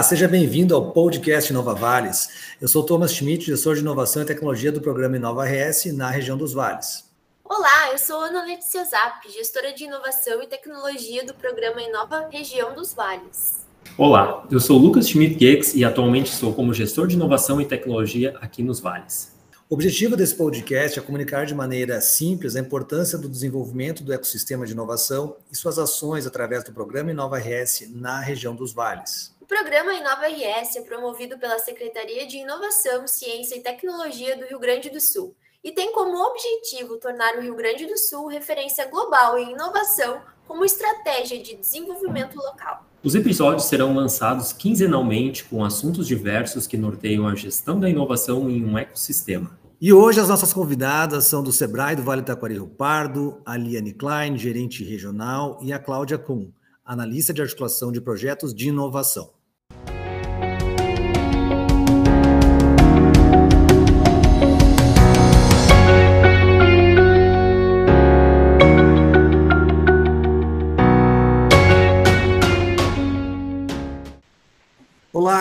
Olá, seja bem-vindo ao podcast Nova Vales. Eu sou Thomas Schmidt, gestor de inovação e tecnologia do programa Inova RS na região dos Vales. Olá, eu sou Ana Letícia Zap, gestora de inovação e tecnologia do programa Inova Região dos Vales. Olá, eu sou Lucas Schmidt Gex e atualmente sou como gestor de inovação e tecnologia aqui nos Vales. O objetivo desse podcast é comunicar de maneira simples a importância do desenvolvimento do ecossistema de inovação e suas ações através do programa Inova RS na região dos Vales programa Inova RS é promovido pela Secretaria de Inovação, Ciência e Tecnologia do Rio Grande do Sul e tem como objetivo tornar o Rio Grande do Sul referência global em inovação como estratégia de desenvolvimento local. Os episódios serão lançados quinzenalmente com assuntos diversos que norteiam a gestão da inovação em um ecossistema. E hoje as nossas convidadas são do Sebrae do Vale Taquari Rio Pardo, a Liane Klein, gerente regional, e a Cláudia Kuhn, analista de articulação de projetos de inovação.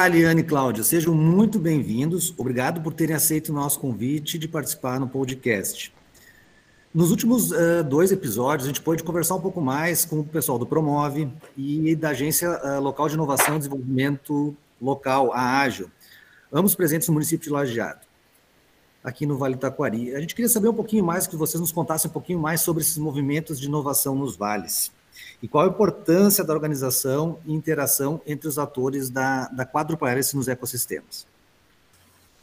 Aliane e Cláudia, sejam muito bem-vindos. Obrigado por terem aceito o nosso convite de participar no podcast. Nos últimos uh, dois episódios, a gente pôde conversar um pouco mais com o pessoal do Promove e da Agência uh, Local de Inovação e Desenvolvimento Local, a Ágil, ambos presentes no município de Lajeado, aqui no Vale Taquari. A gente queria saber um pouquinho mais, que vocês nos contassem um pouquinho mais sobre esses movimentos de inovação nos vales. E qual a importância da organização e interação entre os atores da, da quadrupla hélice nos ecossistemas?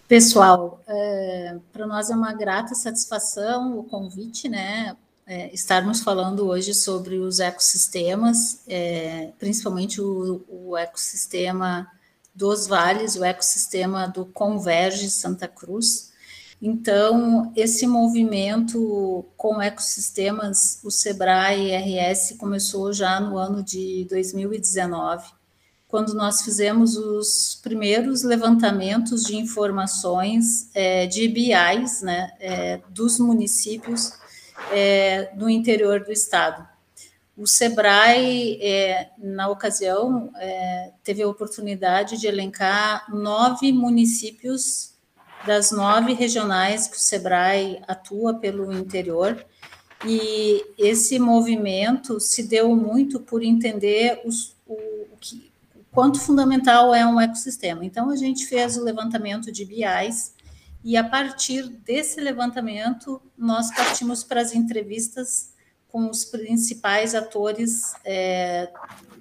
Pessoal, é, para nós é uma grata satisfação o convite, né? É, estarmos falando hoje sobre os ecossistemas, é, principalmente o, o, ecossistema dos vales, o ecossistema do Converge Santa Cruz, então, esse movimento com ecossistemas, o Sebrae RS começou já no ano de 2019, quando nós fizemos os primeiros levantamentos de informações é, de BIs né, é, dos municípios é, no interior do estado. O Sebrae, é, na ocasião, teve a oportunidade de elencar nove municípios das nove regionais que o SEBRAE atua pelo interior, e esse movimento se deu muito por entender os, o, que, o quanto fundamental é um ecossistema. Então, a gente fez o levantamento de BIs, e a partir desse levantamento, nós partimos para as entrevistas com os principais atores é,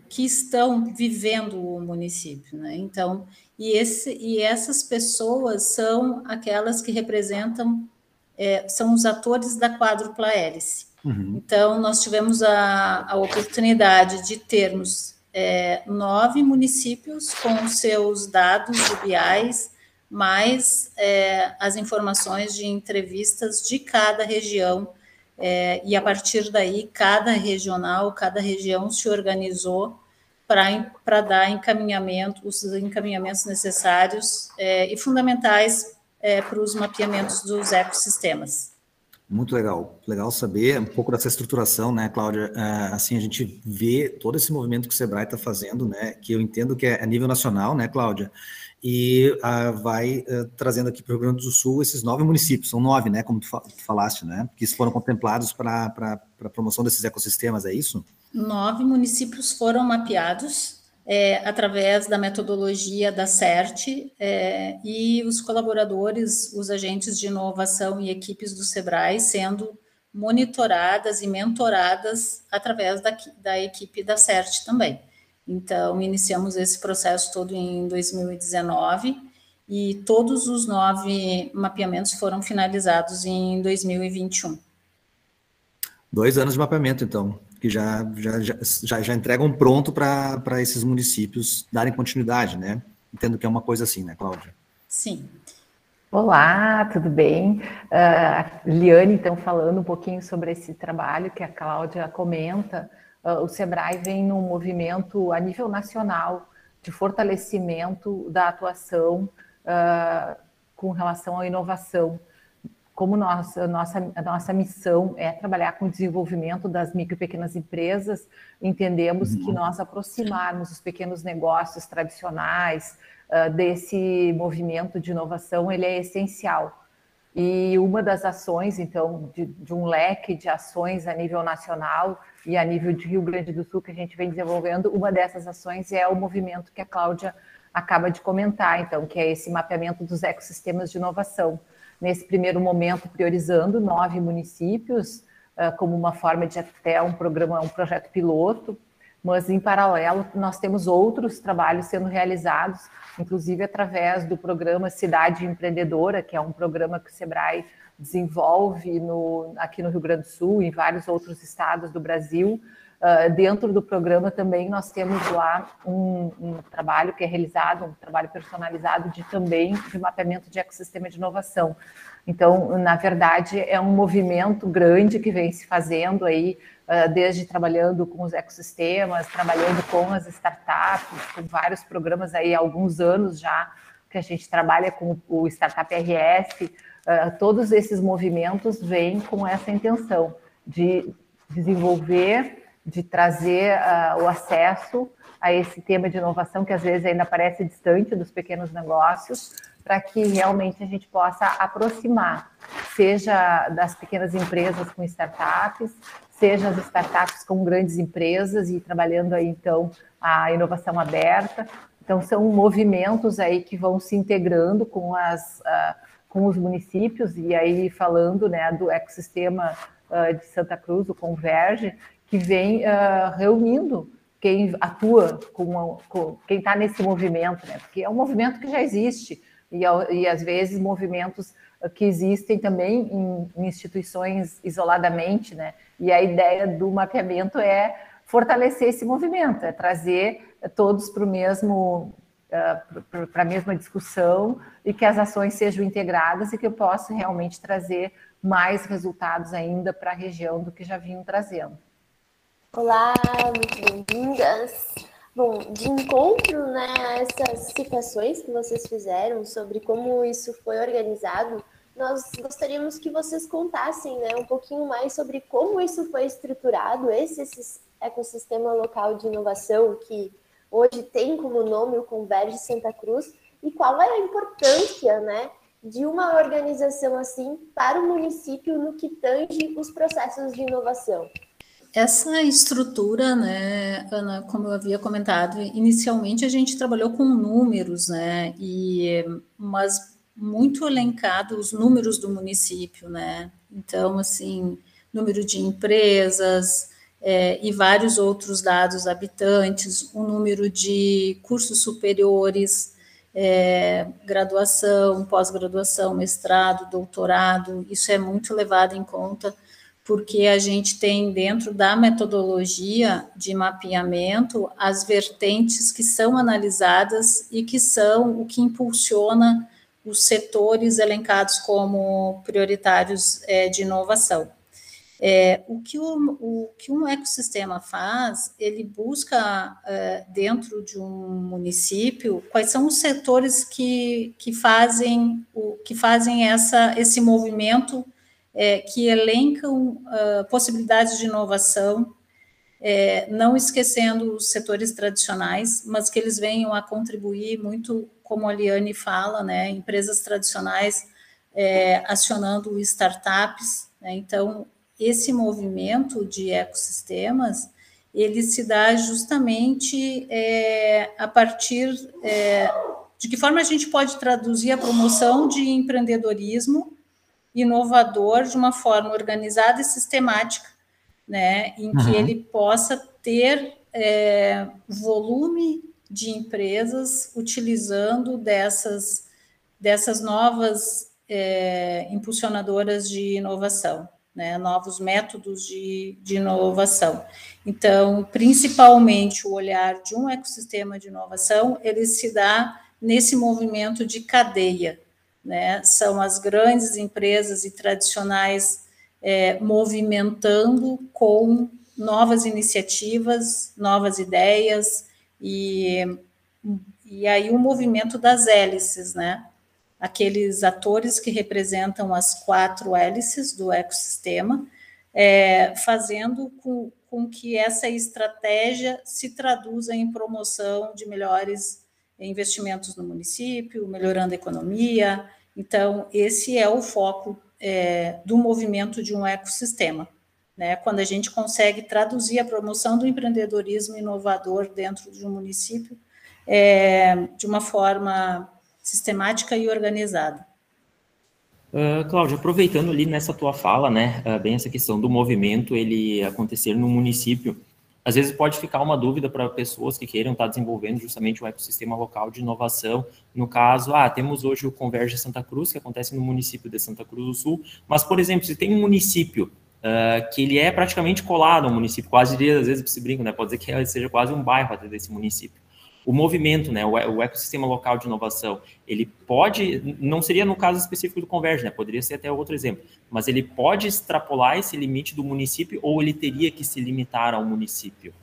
que estão vivendo o município. Né? Então, e, esse, e essas pessoas são aquelas que representam, é, são os atores da quádrupla hélice. Uhum. Então, nós tivemos a, a oportunidade de termos é, nove municípios com seus dados de BIs, mais é, as informações de entrevistas de cada região, é, e a partir daí, cada regional, cada região se organizou para dar encaminhamento, os encaminhamentos necessários é, e fundamentais é, para os mapeamentos dos ecossistemas. Muito legal, legal saber um pouco dessa estruturação, né, Cláudia? É, assim, a gente vê todo esse movimento que o Sebrae está fazendo, né, que eu entendo que é a nível nacional, né, Cláudia? E uh, vai uh, trazendo aqui para o Rio Grande do Sul esses nove municípios, são nove, né, como tu, tu falaste, né, que foram contemplados para a promoção desses ecossistemas, é isso? nove municípios foram mapeados é, através da metodologia da CERT é, e os colaboradores, os agentes de inovação e equipes do SEBRAE sendo monitoradas e mentoradas através da, da equipe da CERT também. Então, iniciamos esse processo todo em 2019 e todos os nove mapeamentos foram finalizados em 2021. Dois anos de mapeamento, então que já, já, já, já entregam pronto para esses municípios darem continuidade, né? Entendo que é uma coisa assim, né, Cláudia? Sim. Olá, tudo bem? Uh, Liane, então, falando um pouquinho sobre esse trabalho que a Cláudia comenta, uh, o SEBRAE vem num movimento a nível nacional de fortalecimento da atuação uh, com relação à inovação como nossa, nossa, a nossa missão é trabalhar com o desenvolvimento das micro e pequenas empresas, entendemos uhum. que nós aproximarmos os pequenos negócios tradicionais uh, desse movimento de inovação, ele é essencial. E uma das ações, então, de, de, um leque de ações a nível nacional e a nível de Rio Grande do Sul que a gente vem desenvolvendo, uma dessas ações é o movimento que a Cláudia acaba de comentar, então, que é esse mapeamento dos ecossistemas de inovação. Nesse primeiro momento, priorizando nove municípios, uh, como uma forma de até um programa, um projeto piloto, mas em paralelo nós temos outros trabalhos sendo realizados, inclusive através do programa Cidade Empreendedora, que é um programa que o Sebrae desenvolve no, aqui no Rio Grande do Sul e em vários outros estados do Brasil, Uh, dentro do programa também nós temos lá um, um, trabalho que é realizado, um trabalho personalizado de também de mapeamento de ecossistema de inovação. Então, na verdade, é um movimento grande que vem se fazendo aí, desde trabalhando com os ecossistemas, trabalhando com as startups, com vários programas aí há alguns anos já que a gente trabalha com o Startup RS, todos esses movimentos vêm com essa intenção de desenvolver de trazer o acesso a esse tema de inovação que às vezes ainda parece distante dos pequenos negócios, para que realmente a gente possa aproximar, seja das pequenas empresas com startups, seja as startups com grandes empresas e trabalhando aí então a inovação aberta. Então são movimentos aí que vão se integrando com as uh, com os municípios e aí falando né do ecossistema uh, de Santa Cruz, o Converge, que vem uh, reunindo quem atua com, com quem está nesse movimento, né? Porque é um movimento que já existe e, e às vezes movimentos que existem também em, em, instituições isoladamente, né? E a ideia do mapeamento é fortalecer esse movimento, é trazer todos para o mesmo uh, para a mesma discussão e que as ações sejam integradas e que eu possa realmente trazer mais resultados ainda para a região do que já vinham trazendo. Olá, muito bem-vindas. Bom, de encontro né, a essas citações que vocês fizeram sobre como isso foi organizado, nós gostaríamos que vocês contassem né, um pouquinho mais sobre como isso foi estruturado, esse, esse ecossistema local de inovação que hoje tem como nome o Converge Santa Cruz, e qual é a importância né, de uma organização assim para o município no que tange os processos de inovação. Essa estrutura, né, Ana, como eu havia comentado, inicialmente a gente trabalhou com números, né, e, mas muito elencado os números do município, né, então, assim, número de empresas é, e vários outros dados, habitantes, o número de cursos superiores, é, graduação, pós-graduação, mestrado, doutorado, isso é muito levado em conta porque a gente tem dentro da metodologia de mapeamento as vertentes que são analisadas e que são o que impulsiona os setores elencados como prioritários é, de inovação. É, o, que o, o, que um ecossistema faz, ele busca é, dentro de um município quais são os setores que, que fazem o que fazem essa, esse movimento é, que elencam uh, possibilidades de inovação, é, não esquecendo os setores tradicionais, mas que eles venham a contribuir muito, como a Liane fala, né, empresas tradicionais é, acionando startups. Né, então, esse movimento de ecossistemas, ele se dá justamente é, a partir é, de que forma a gente pode traduzir a promoção de empreendedorismo inovador de uma forma organizada e sistemática, né, em que uhum. ele possa ter é, volume de empresas utilizando dessas, dessas novas é, impulsionadoras de inovação, né, novos métodos de, de inovação. Então, principalmente o olhar de um ecossistema de inovação, ele se dá nesse movimento de cadeia, né? São as grandes empresas e tradicionais é, movimentando com novas iniciativas, novas ideias e, e aí o movimento das hélices, né? aqueles atores que representam as quatro hélices do ecossistema, é, fazendo com, com que essa estratégia se traduza em promoção de melhores investimentos no município, melhorando a economia. Então, esse é o foco é, do movimento de um ecossistema. Né? Quando a gente consegue traduzir a promoção do empreendedorismo inovador dentro de um município é, de uma forma sistemática e organizada. Uh, Cláudia, aproveitando ali nessa tua fala, né, uh, bem essa questão do movimento ele acontecer no município, às vezes pode ficar uma dúvida para pessoas que queiram estar desenvolvendo justamente o ecossistema local de inovação. No caso, ah, temos hoje o Converge Santa Cruz, que acontece no município de Santa Cruz do Sul, mas, por exemplo, se tem um município uh, que ele é praticamente colado ao município, quase às vezes se brinca, né, pode dizer que seja quase um bairro até desse município o movimento, né, o, ecossistema local de inovação, ele pode, não seria no caso específico do Converge, né, poderia ser até outro exemplo, mas ele pode extrapolar esse limite do município ou ele teria que se limitar ao município?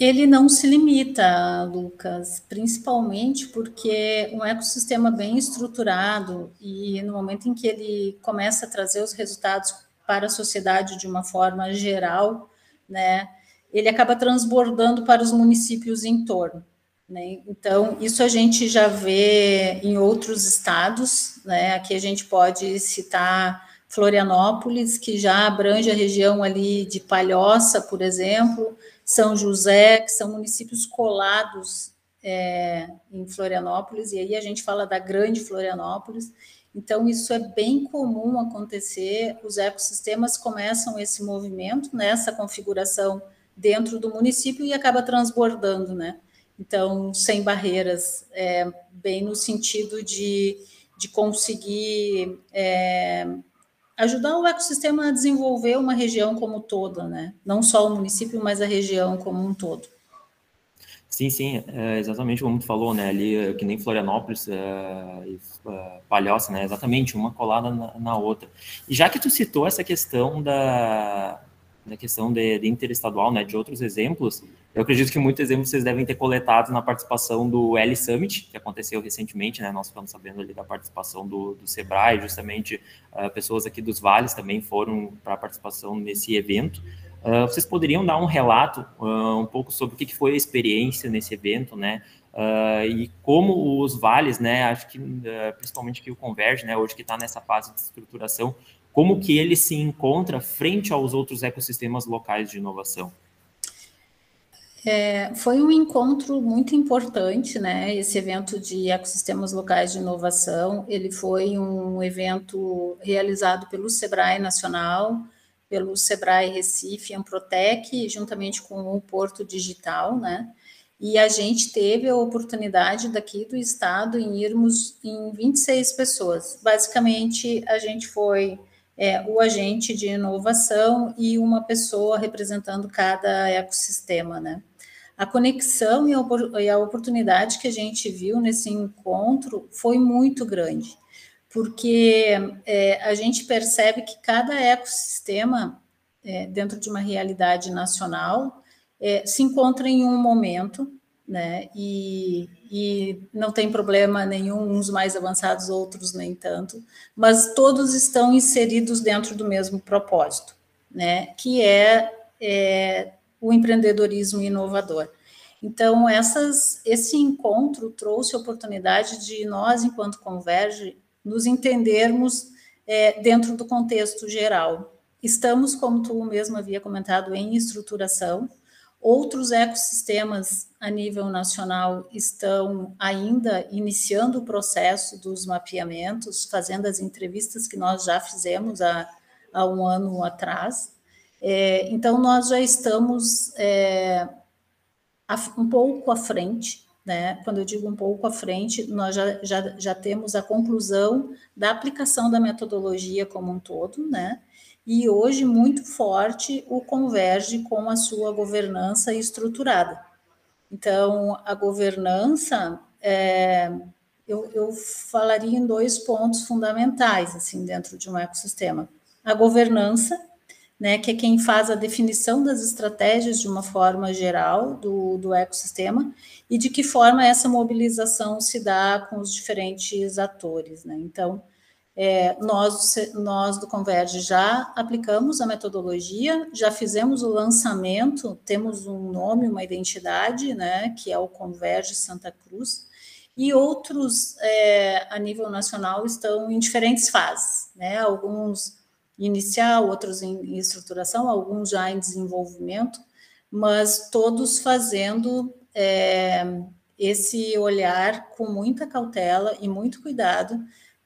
Ele não se limita, Lucas, principalmente porque um ecossistema bem estruturado e no momento em que ele começa a trazer os resultados para a sociedade de uma forma geral, né, ele acaba transbordando para os municípios em torno. Né? Então, isso a gente já vê em outros estados, né? aqui a gente pode citar Florianópolis, que já abrange a região ali de Palhoça, por exemplo, São José, que são municípios colados é, em Florianópolis, e aí a gente fala da grande Florianópolis, então isso é bem comum acontecer, os ecossistemas começam esse movimento, nessa configuração dentro do município e acaba transbordando, né? Então, sem barreiras, é, bem no sentido de, de conseguir é, ajudar o ecossistema a desenvolver uma região como toda, né? Não só o município, mas a região como um todo. Sim, sim, é exatamente como tu falou, né? Ali, que nem Florianópolis é, e é, Palhoça, né? Exatamente, uma colada na, na, outra. E já que tu citou essa questão da, da questão de, de interestadual, né? De outros exemplos, eu acredito que muitos exemplos vocês devem ter coletado na participação do L Summit, que aconteceu recentemente, né? Nós ficamos sabendo ali da participação do, do Sebrae, justamente uh, pessoas aqui dos vales também foram para a participação nesse evento. Uh, vocês poderiam dar um relato uh, um pouco sobre o que, que foi a experiência nesse evento, né? e como os vales, né? Acho que principalmente que o Converge, né? Hoje que está nessa fase de estruturação, como que ele se encontra frente aos outros ecossistemas locais de inovação? É, foi um encontro muito importante, né? Esse evento de ecossistemas locais de inovação. Ele foi um evento realizado pelo Sebrae Nacional, pelo Sebrae Recife, Amprotec, juntamente com o Porto Digital, né? E a gente teve a oportunidade daqui do estado em irmos em 26 pessoas. Basicamente, a gente foi é, o agente de inovação e uma pessoa representando cada ecossistema, né? A conexão e a oportunidade que a gente viu nesse encontro foi muito grande, porque é, a gente percebe que cada ecossistema, é, dentro de uma realidade nacional, é, se encontra em um momento, né? E, e não tem problema nenhum, uns mais avançados, outros nem tanto, mas todos estão inseridos dentro do mesmo propósito, né? Que é, é o empreendedorismo inovador. Então, essas, esse encontro trouxe a oportunidade de nós, enquanto Converge, nos entendermos é, dentro do contexto geral. Estamos, como tu mesmo havia comentado, em estruturação. Outros ecossistemas a nível nacional estão ainda iniciando o processo dos mapeamentos, fazendo as entrevistas que nós já fizemos há, há um ano atrás. É, então, nós já estamos é, um pouco à frente, né? Quando eu digo um pouco à frente, nós já, já, já temos a conclusão da aplicação da metodologia como um todo, né? E hoje, muito forte, o converge com a sua governança estruturada. Então, a governança, é, eu, eu falaria em dois pontos fundamentais, assim, dentro de um ecossistema. A governança, né, que é quem faz a definição das estratégias de uma forma geral do, do ecossistema e de que forma essa mobilização se dá com os diferentes atores. Né? Então, é, nós, nós do Converge já aplicamos a metodologia, já fizemos o lançamento, temos um nome, uma identidade, né, que é o Converge Santa Cruz, e outros é, a nível nacional estão em diferentes fases, né, alguns inicial, outros em estruturação, alguns já em desenvolvimento, mas todos fazendo é, esse olhar com muita cautela e muito cuidado,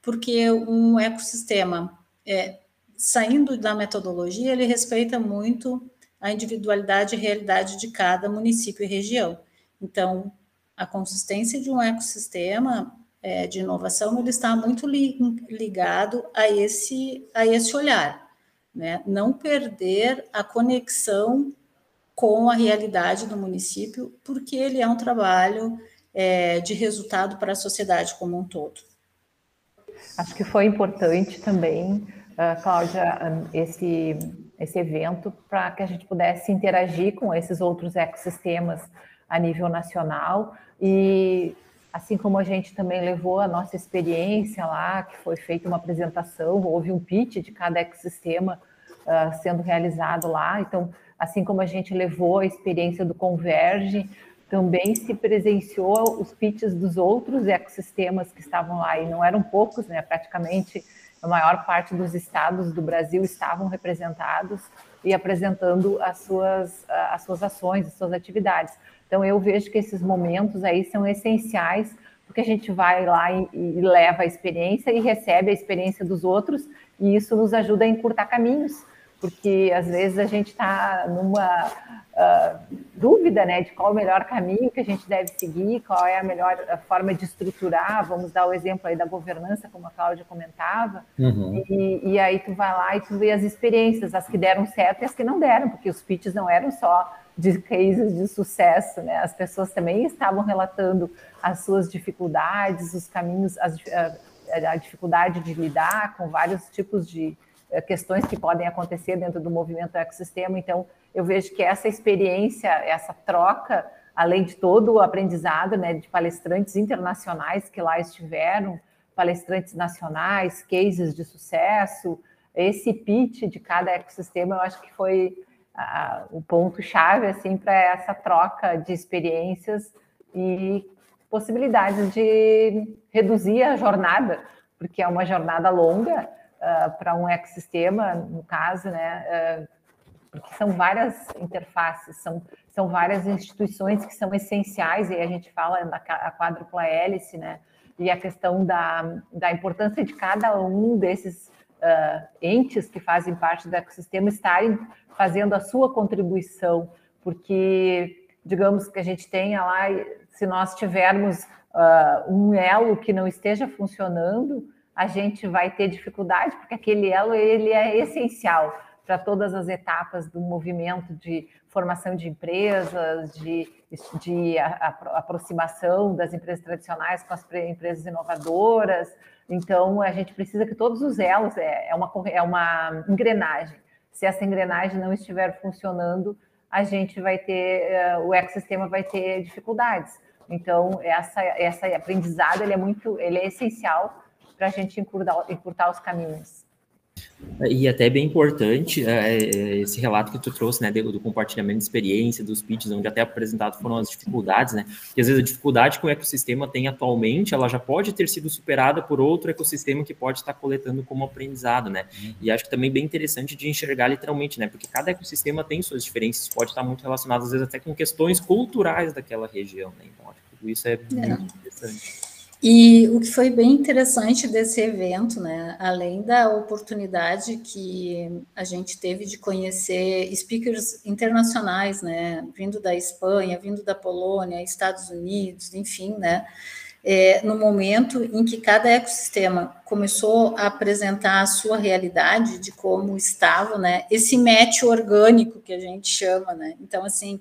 porque um ecossistema, é, saindo da metodologia, ele respeita muito a individualidade e realidade de cada município e região. Então, a consistência de um ecossistema é, de inovação ele está muito li, ligado a esse, a esse olhar, né? Não perder a conexão com a realidade do município, porque ele é um trabalho é, de resultado para a sociedade como um todo. Acho que foi importante também, uh, Cláudia, esse, esse evento para que a gente pudesse interagir com esses outros ecossistemas a nível nacional e assim como a gente também levou a nossa experiência lá, que foi feita uma apresentação, houve um pitch de cada ecossistema uh, sendo realizado lá. Então, assim como a gente levou a experiência do Converge, também se presenciou os pitches dos outros ecossistemas que estavam lá, e não eram poucos, né? praticamente a maior parte dos estados do Brasil estavam representados e apresentando as suas, as suas ações, as suas atividades. Então, eu vejo que esses momentos aí são essenciais, porque a gente vai lá e, e leva a experiência e recebe a experiência dos outros, e isso nos ajuda a encurtar caminhos, porque às vezes a gente está numa uh, dúvida né, de qual o melhor caminho que a gente deve seguir, qual é a melhor forma de estruturar. Vamos dar o exemplo aí da governança, como a Cláudia comentava, uhum. e, e, aí tu vai lá e tu vê as experiências, as que deram certo e as que não deram, porque os pitches não eram só de cases de sucesso, né? As pessoas também estavam relatando as suas dificuldades, os caminhos, as, a, a dificuldade de lidar com vários tipos de questões que podem acontecer dentro do movimento ecossistema. Então, eu vejo que essa experiência, essa troca, além de todo o aprendizado, né, de palestrantes internacionais que lá estiveram, palestrantes nacionais, cases de sucesso, esse pitch de cada ecossistema, eu acho que foi o ponto chave assim para essa troca de experiências e possibilidades de reduzir a jornada, porque é uma jornada longa uh, para um ecossistema, no caso, né? Uh, porque são várias interfaces, são, são várias instituições que são essenciais, e a gente fala da quádrupla hélice, né? E a questão da, da importância de cada um desses uh, entes que fazem parte do ecossistema estarem fazendo a sua contribuição, porque, digamos que a gente tenha lá, se nós tivermos uh, um elo que não esteja funcionando, a gente vai ter dificuldade, porque aquele elo ele é essencial para todas as etapas do movimento de formação de empresas, de, de a, a, aproximação das empresas tradicionais com as empresas inovadoras. Então, a gente precisa que todos os elos, é, é, uma, é uma engrenagem. Se essa engrenagem não estiver funcionando, a gente vai ter, eh, o ecossistema vai ter dificuldades. Então, essa, essa aprendizado ele é muito, ele é essencial para a gente encurtar, encurtar os caminhos. E até bem importante é, é, esse relato que tu trouxe, né, do, do, compartilhamento de experiência, dos pitches, onde até apresentado foram as dificuldades, né, porque às vezes a dificuldade que o ecossistema tem atualmente, ela já pode ter sido superada por outro ecossistema que pode estar coletando como aprendizado, né, uhum. e acho que também bem interessante de enxergar literalmente, né, porque cada ecossistema tem suas diferenças, pode estar muito relacionado às vezes até com questões culturais daquela região, né, então acho que tudo isso é, é. muito interessante. E o que foi bem interessante desse evento, né, além da oportunidade que a gente teve de conhecer speakers internacionais, né, vindo da Espanha, vindo da Polônia, Estados Unidos, enfim, né, é, no momento em que cada ecossistema começou a apresentar a sua realidade de como estava, né, esse match orgânico que a gente chama, né, então, assim,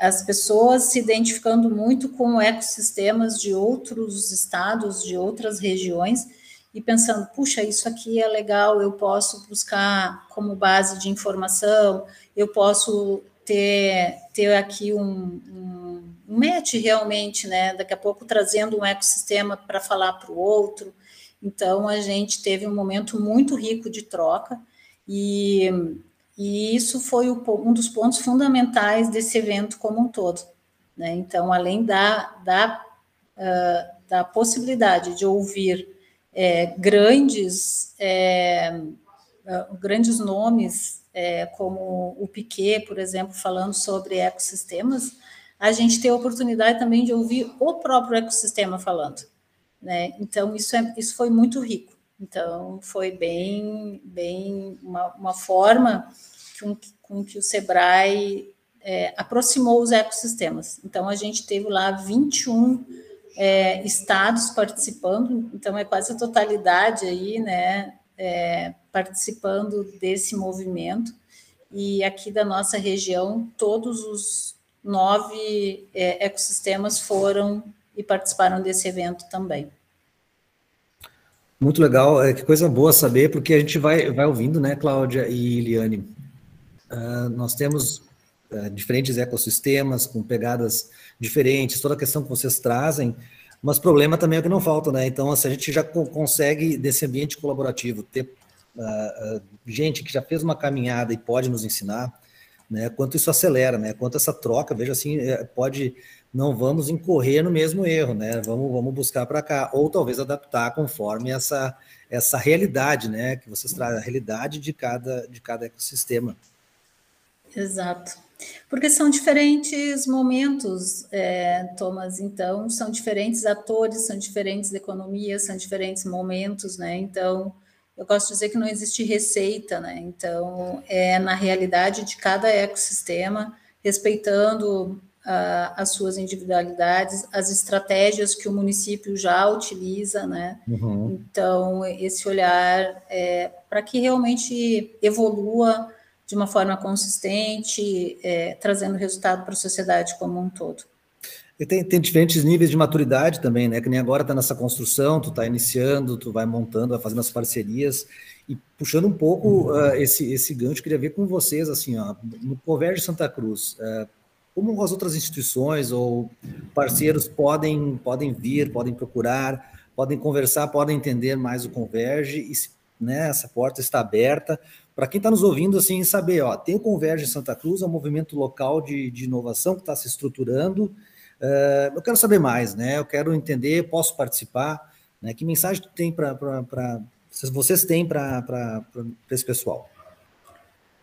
as pessoas se identificando muito com ecossistemas de outros estados, de outras regiões, e pensando, puxa, isso aqui é legal, eu posso buscar como base de informação, eu posso ter, ter aqui um, um, match realmente, né? Daqui a pouco trazendo um ecossistema para falar para o outro. Então, a gente teve um momento muito rico de troca e, e isso foi o, um dos pontos fundamentais desse evento como um todo. Né? Então, além da, da, uh, da possibilidade de ouvir é, grandes, é, uh, grandes nomes, é, como o Piquet, por exemplo, falando sobre ecossistemas, a gente tem a oportunidade também de ouvir o próprio ecossistema falando. Né? Então, isso, é, isso foi muito rico. Então, foi bem, bem uma, uma forma com, com que o Sebrae é, aproximou os ecossistemas. Então, a gente teve lá 21 é, estados participando, então é quase a totalidade aí, né, é, participando desse movimento. E aqui da nossa região, todos os nove é, ecossistemas foram e participaram desse evento também. Muito legal, é, que coisa boa saber, porque a gente vai, vai ouvindo, né, Cláudia e Eliane? Uh, nós temos uh, diferentes ecossistemas com pegadas diferentes, toda a questão que vocês trazem, mas problema também é o que não falta, né? Então, se a gente já consegue, desse ambiente colaborativo, ter uh, gente que já fez uma caminhada e pode nos ensinar, né? Quanto isso acelera, né? Quanto essa troca, veja assim, é, pode não vamos incorrer no mesmo erro, né? Vamos, vamos buscar para cá, ou talvez adaptar conforme essa, essa realidade, né? Que vocês trazem, a realidade de cada, de cada ecossistema. Exato. Porque são diferentes momentos, é, Thomas, então, são diferentes atores, são diferentes economias, são diferentes momentos, né? Então, eu gosto de dizer que não existe receita, né? Então, é na realidade de cada ecossistema, respeitando uh, as suas individualidades, as estratégias que o município já utiliza, né? Uhum. Então, esse olhar é, para que realmente evolua de uma forma consistente, é, trazendo resultado para a sociedade como um todo. E tem, tem, diferentes níveis de maturidade também, né? Que nem agora está nessa construção, tu está iniciando, tu vai montando, vai fazendo as parcerias e puxando um pouco uh, esse, esse gancho, queria ver com vocês, assim, ó, no Converge Santa Cruz, uh, como as outras instituições ou parceiros podem, podem vir, podem procurar, podem conversar, podem entender mais o Converge e né, essa porta está aberta para quem está nos ouvindo assim saber, ó, tem o Converge Santa Cruz, é um movimento local de, de inovação que está se estruturando. Uh, eu quero saber mais, né? Eu quero entender, posso participar, né? Que mensagem tem para vocês têm para esse pessoal?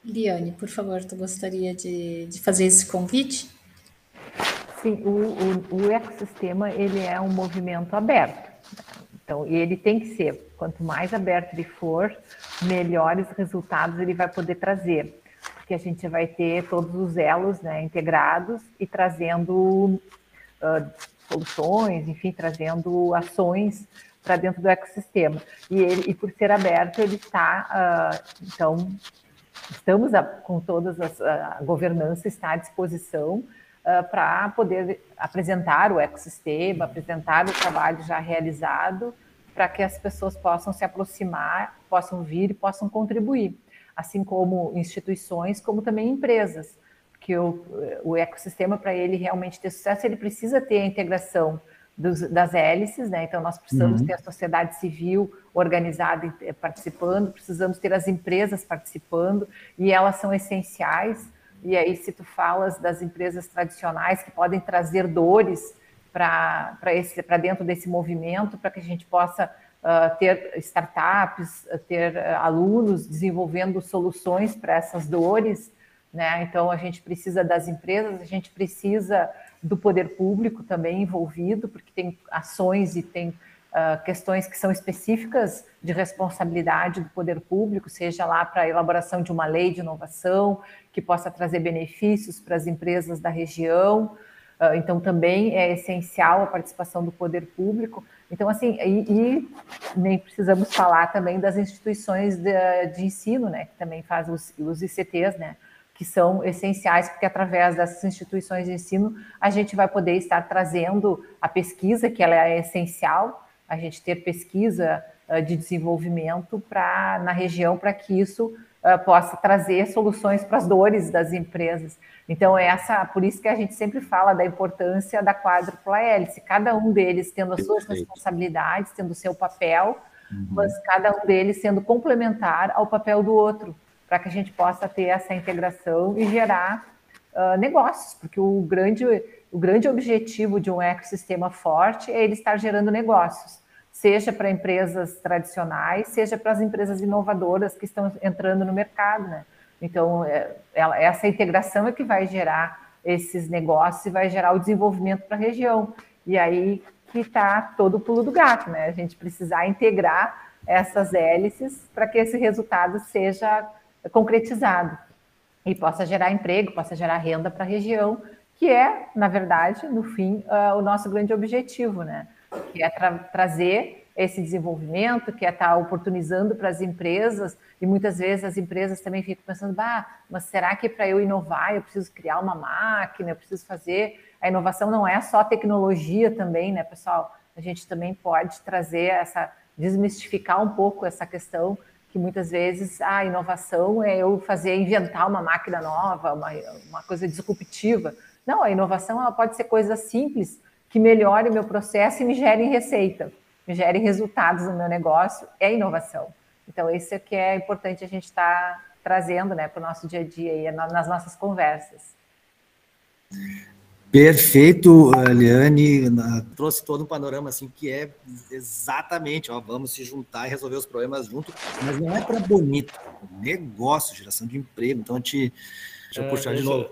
Liane, por favor, tu gostaria de, de fazer esse convite? Sim, o, o, o, ecossistema ele é um movimento aberto. Então, ele tem que ser, quanto mais aberto ele for, melhores resultados ele vai poder trazer. Porque a gente vai ter todos os elos né, integrados e trazendo uh, soluções, enfim, trazendo ações para dentro do ecossistema. E, ele, e por ser aberto, ele está, uh, então, estamos a, com todas as a governança está à disposição uh, para poder apresentar o ecossistema, apresentar o trabalho já realizado, para que as pessoas possam se aproximar, possam vir possam contribuir, assim como instituições, como também empresas, porque o, o ecossistema para ele realmente ter sucesso, ele precisa ter a integração dos, das hélices, né? Então, nós precisamos uhum. ter a sociedade civil organizada e participando, precisamos ter as empresas participando, e elas são essenciais. E aí, se tu falas das empresas tradicionais que podem trazer dores para dentro desse movimento, para que a gente possa uh, ter startups, ter uh, alunos desenvolvendo soluções para essas dores, né? Então, a gente precisa das empresas, a gente precisa do poder público também envolvido, porque tem ações e tem uh, questões que são específicas de responsabilidade do poder público, seja lá para a elaboração de uma lei de inovação que possa trazer benefícios para as empresas da região. Uh, então, também é essencial a participação do poder público. Então, assim, e, e nem precisamos falar também das instituições de, de ensino, né, que também fazem os, os ICTs, né, que são essenciais, porque através dessas instituições de ensino a gente vai poder estar trazendo a pesquisa, que ela é essencial, a gente ter pesquisa de desenvolvimento para na região para que isso possa trazer soluções para as dores das empresas. Então, é essa, por isso que a gente sempre fala da importância da quádrupla hélice, cada um deles tendo as suas responsabilidades, tendo o seu papel, uhum. mas cada um deles sendo complementar ao papel do outro, para que a gente possa ter essa integração e gerar uh, negócios, porque o grande, o grande objetivo de um ecossistema forte é ele estar gerando negócios, seja para empresas tradicionais, seja para as empresas inovadoras que estão entrando no mercado, né? Então, é, ela, essa integração é que vai gerar esses negócios e vai gerar o desenvolvimento para a região. E aí que está todo o pulo do gato, né? A gente precisar integrar essas hélices para que esse resultado seja concretizado e possa gerar emprego, possa gerar renda para a região, que é, na verdade, no fim, uh, o nosso grande objetivo, né? Que é tra trazer esse desenvolvimento, que é estar tá oportunizando para as empresas, e muitas vezes as empresas também ficam pensando, bah, mas será que para eu inovar eu preciso criar uma máquina, eu preciso fazer. A inovação não é só tecnologia também, né, pessoal? A gente também pode trazer essa, desmistificar um pouco essa questão que muitas vezes a inovação é eu fazer, inventar uma máquina nova, uma, uma coisa disruptiva. Não, a inovação ela pode ser coisa simples que melhore o meu processo e me gere receita gere resultados no meu negócio é inovação. Então, isso é que é importante a gente estar tá trazendo né, para o nosso dia a dia e nas nossas conversas. Perfeito, Liane, trouxe todo um panorama assim que é exatamente, ó, vamos se juntar e resolver os problemas junto, mas não é para bonito, é negócio, geração de emprego. Então, te, deixa eu é, puxar de novo.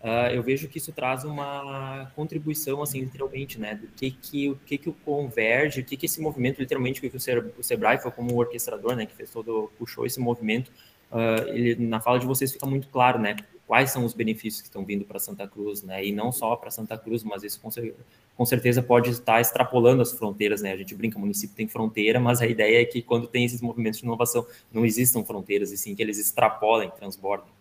Uh, eu vejo que isso traz uma contribuição, assim, literalmente, né, do que que o que que o converge, o que que esse movimento, literalmente, o que o Sebrae foi como orquestrador, né, que fez todo, puxou esse movimento, uh, ele, na fala de vocês fica muito claro, né, quais são os benefícios que estão vindo para Santa Cruz, né, e não só para Santa Cruz, mas isso com, com, certeza pode estar extrapolando as fronteiras, né, a gente brinca, o município tem fronteira, mas a ideia é que quando tem esses movimentos de inovação, não existam fronteiras, e sim que eles extrapolem, transbordem.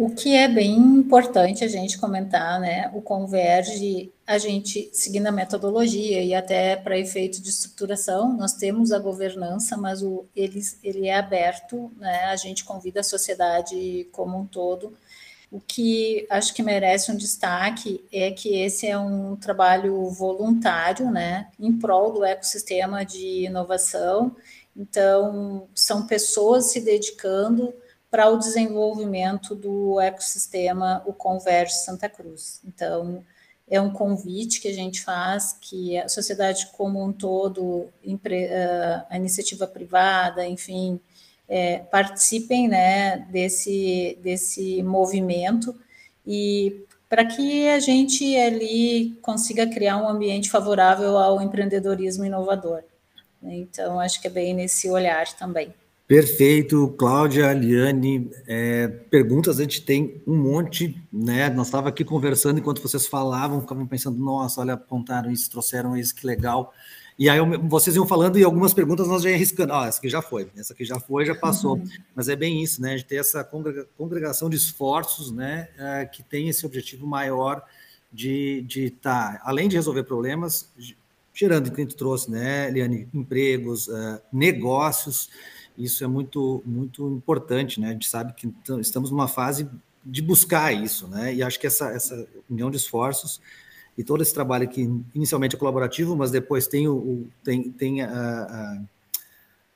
O que é bem importante a gente comentar, né? O Converge, a gente, seguindo a metodologia e até para efeito de estruturação, nós temos a governança, mas o, ele, ele é aberto, né? A gente convida a sociedade como um todo. O que acho que merece um destaque é que esse é um trabalho voluntário, né? Em prol do ecossistema de inovação. Então, são pessoas se dedicando para o desenvolvimento do ecossistema, o Converge Santa Cruz. Então, é um convite que a gente faz, que a sociedade como um todo, a iniciativa privada, enfim, é, participem né, desse, desse movimento e para que a gente ali consiga criar um ambiente favorável ao empreendedorismo inovador. Então, acho que é bem nesse olhar também. Perfeito, Cláudia, Liane, é, perguntas a gente tem um monte, né? Nós estava aqui conversando enquanto vocês falavam, ficavam pensando, nossa, olha, apontaram isso, trouxeram isso, que legal. E aí vocês iam falando e algumas perguntas nós já ia arriscando. Ah, essa aqui já foi, essa aqui já foi, já passou. Uhum. Mas é bem isso, né? De ter essa congregação de esforços, né? É, que tem esse objetivo maior de estar, tá, além de resolver problemas, gerando, o que a gente trouxe, né, Liane, empregos, uh, negócios. Isso é muito, muito importante, né? A gente sabe que estamos numa fase de buscar isso, né? E acho que essa, essa união de esforços e todo esse trabalho que inicialmente é colaborativo, mas depois tem o, tem, tem a, a,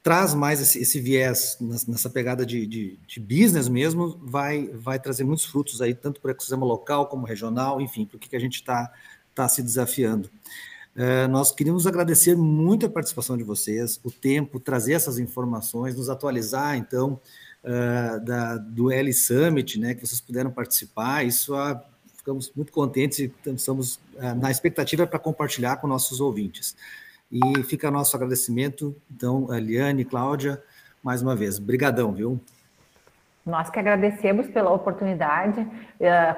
traz mais esse, esse viés nessa pegada de, de, de, business mesmo, vai, vai trazer muitos frutos aí, tanto para o ecossistema local como regional, enfim, para o que, que a gente está tá se desafiando. É, nós queríamos agradecer muito a participação de vocês, o tempo, trazer essas informações, nos atualizar, então, uh, da, do L Summit, né, que vocês puderam participar. Isso uh, ficamos muito contentes e estamos uh, na expectativa para compartilhar com nossos ouvintes. E fica nosso agradecimento, então, Eliane, Cláudia, mais uma vez. Brigadão, viu? Nós que agradecemos pela oportunidade,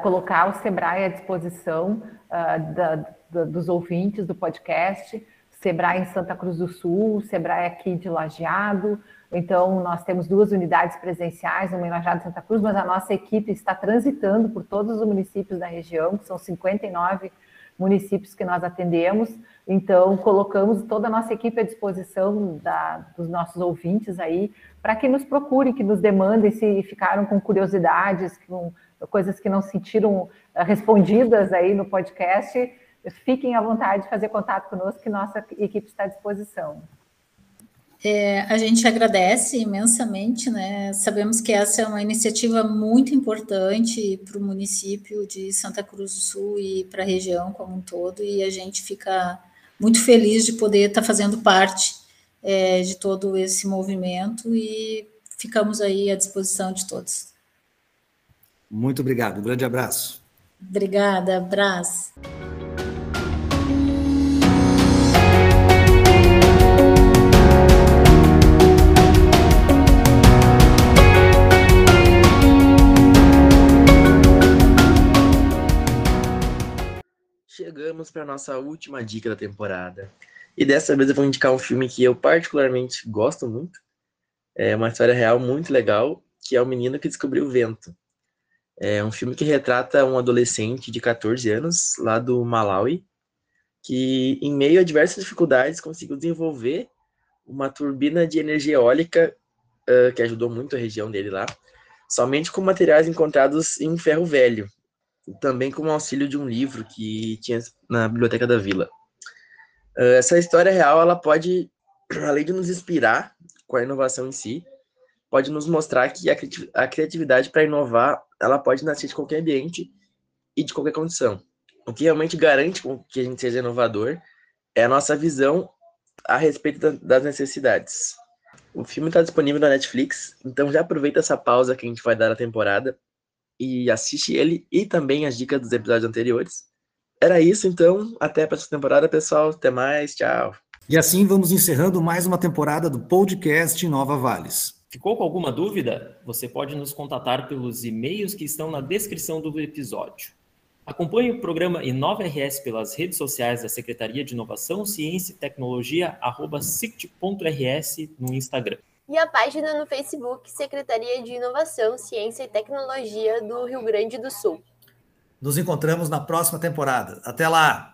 colocar o Sebrae à disposição da, dos ouvintes do podcast, Sebrae em Santa Cruz do Sul, Sebrae aqui de Lajeado. Então, nós temos duas unidades presenciais, uma em Lajeado e Santa Cruz, mas a nossa equipe está transitando por todos os municípios da região, que são 59 municípios que nós atendemos. Então, colocamos toda a nossa equipe à disposição da, dos nossos ouvintes aí, para que nos procurem, que nos demandem se ficaram com curiosidades, com coisas que não sentiram eh, respondidas aí no podcast. Fiquem à vontade de fazer contato conosco, que nossa equipe está à disposição. É, a gente agradece imensamente, né? Sabemos que essa é uma iniciativa muito importante para o município de Santa Cruz do Sul e para a região como um todo, e a gente fica muito feliz de poder estar tá fazendo parte é, de todo esse movimento e ficamos aí à disposição de todos. Muito obrigado, um grande abraço. Obrigada, abraço. Chegamos para nossa última dica da temporada. E dessa vez eu vou indicar um filme que eu particularmente gosto muito. É uma história real muito legal, que é O Menino que Descobriu o Vento. É um filme que retrata um adolescente de 14 anos, lá do Malawi, que, em meio a diversas dificuldades, conseguiu desenvolver uma turbina de energia eólica uh, que ajudou muito a região dele lá, somente com materiais encontrados em ferro velho, também com o auxílio de um livro que tinha na biblioteca da vila. Uh, essa história real, ela pode, além de nos inspirar com a inovação em si, pode nos mostrar que a, cri a criatividade para inovar, ela pode nascer de qualquer ambiente e de qualquer condição. O que realmente garante que a gente seja inovador é a nossa visão a respeito da, das necessidades. O filme está disponível na Netflix, então já aproveita essa pausa que a gente vai dar na temporada e assiste ele e também as dicas dos episódios anteriores. Era isso, então. Até a próxima temporada, pessoal. Até mais. Tchau. E assim vamos encerrando mais uma temporada do podcast Nova Vales. Ficou com alguma dúvida? Você pode nos contatar pelos e-mails que estão na descrição do episódio. Acompanhe o programa Inova RS pelas redes sociais da Secretaria de Inovação, Ciência e Tecnologia, arroba no Instagram e a página no Facebook Secretaria de Inovação, Ciência e Tecnologia do Rio Grande do Sul. Nos encontramos na próxima temporada. Até lá!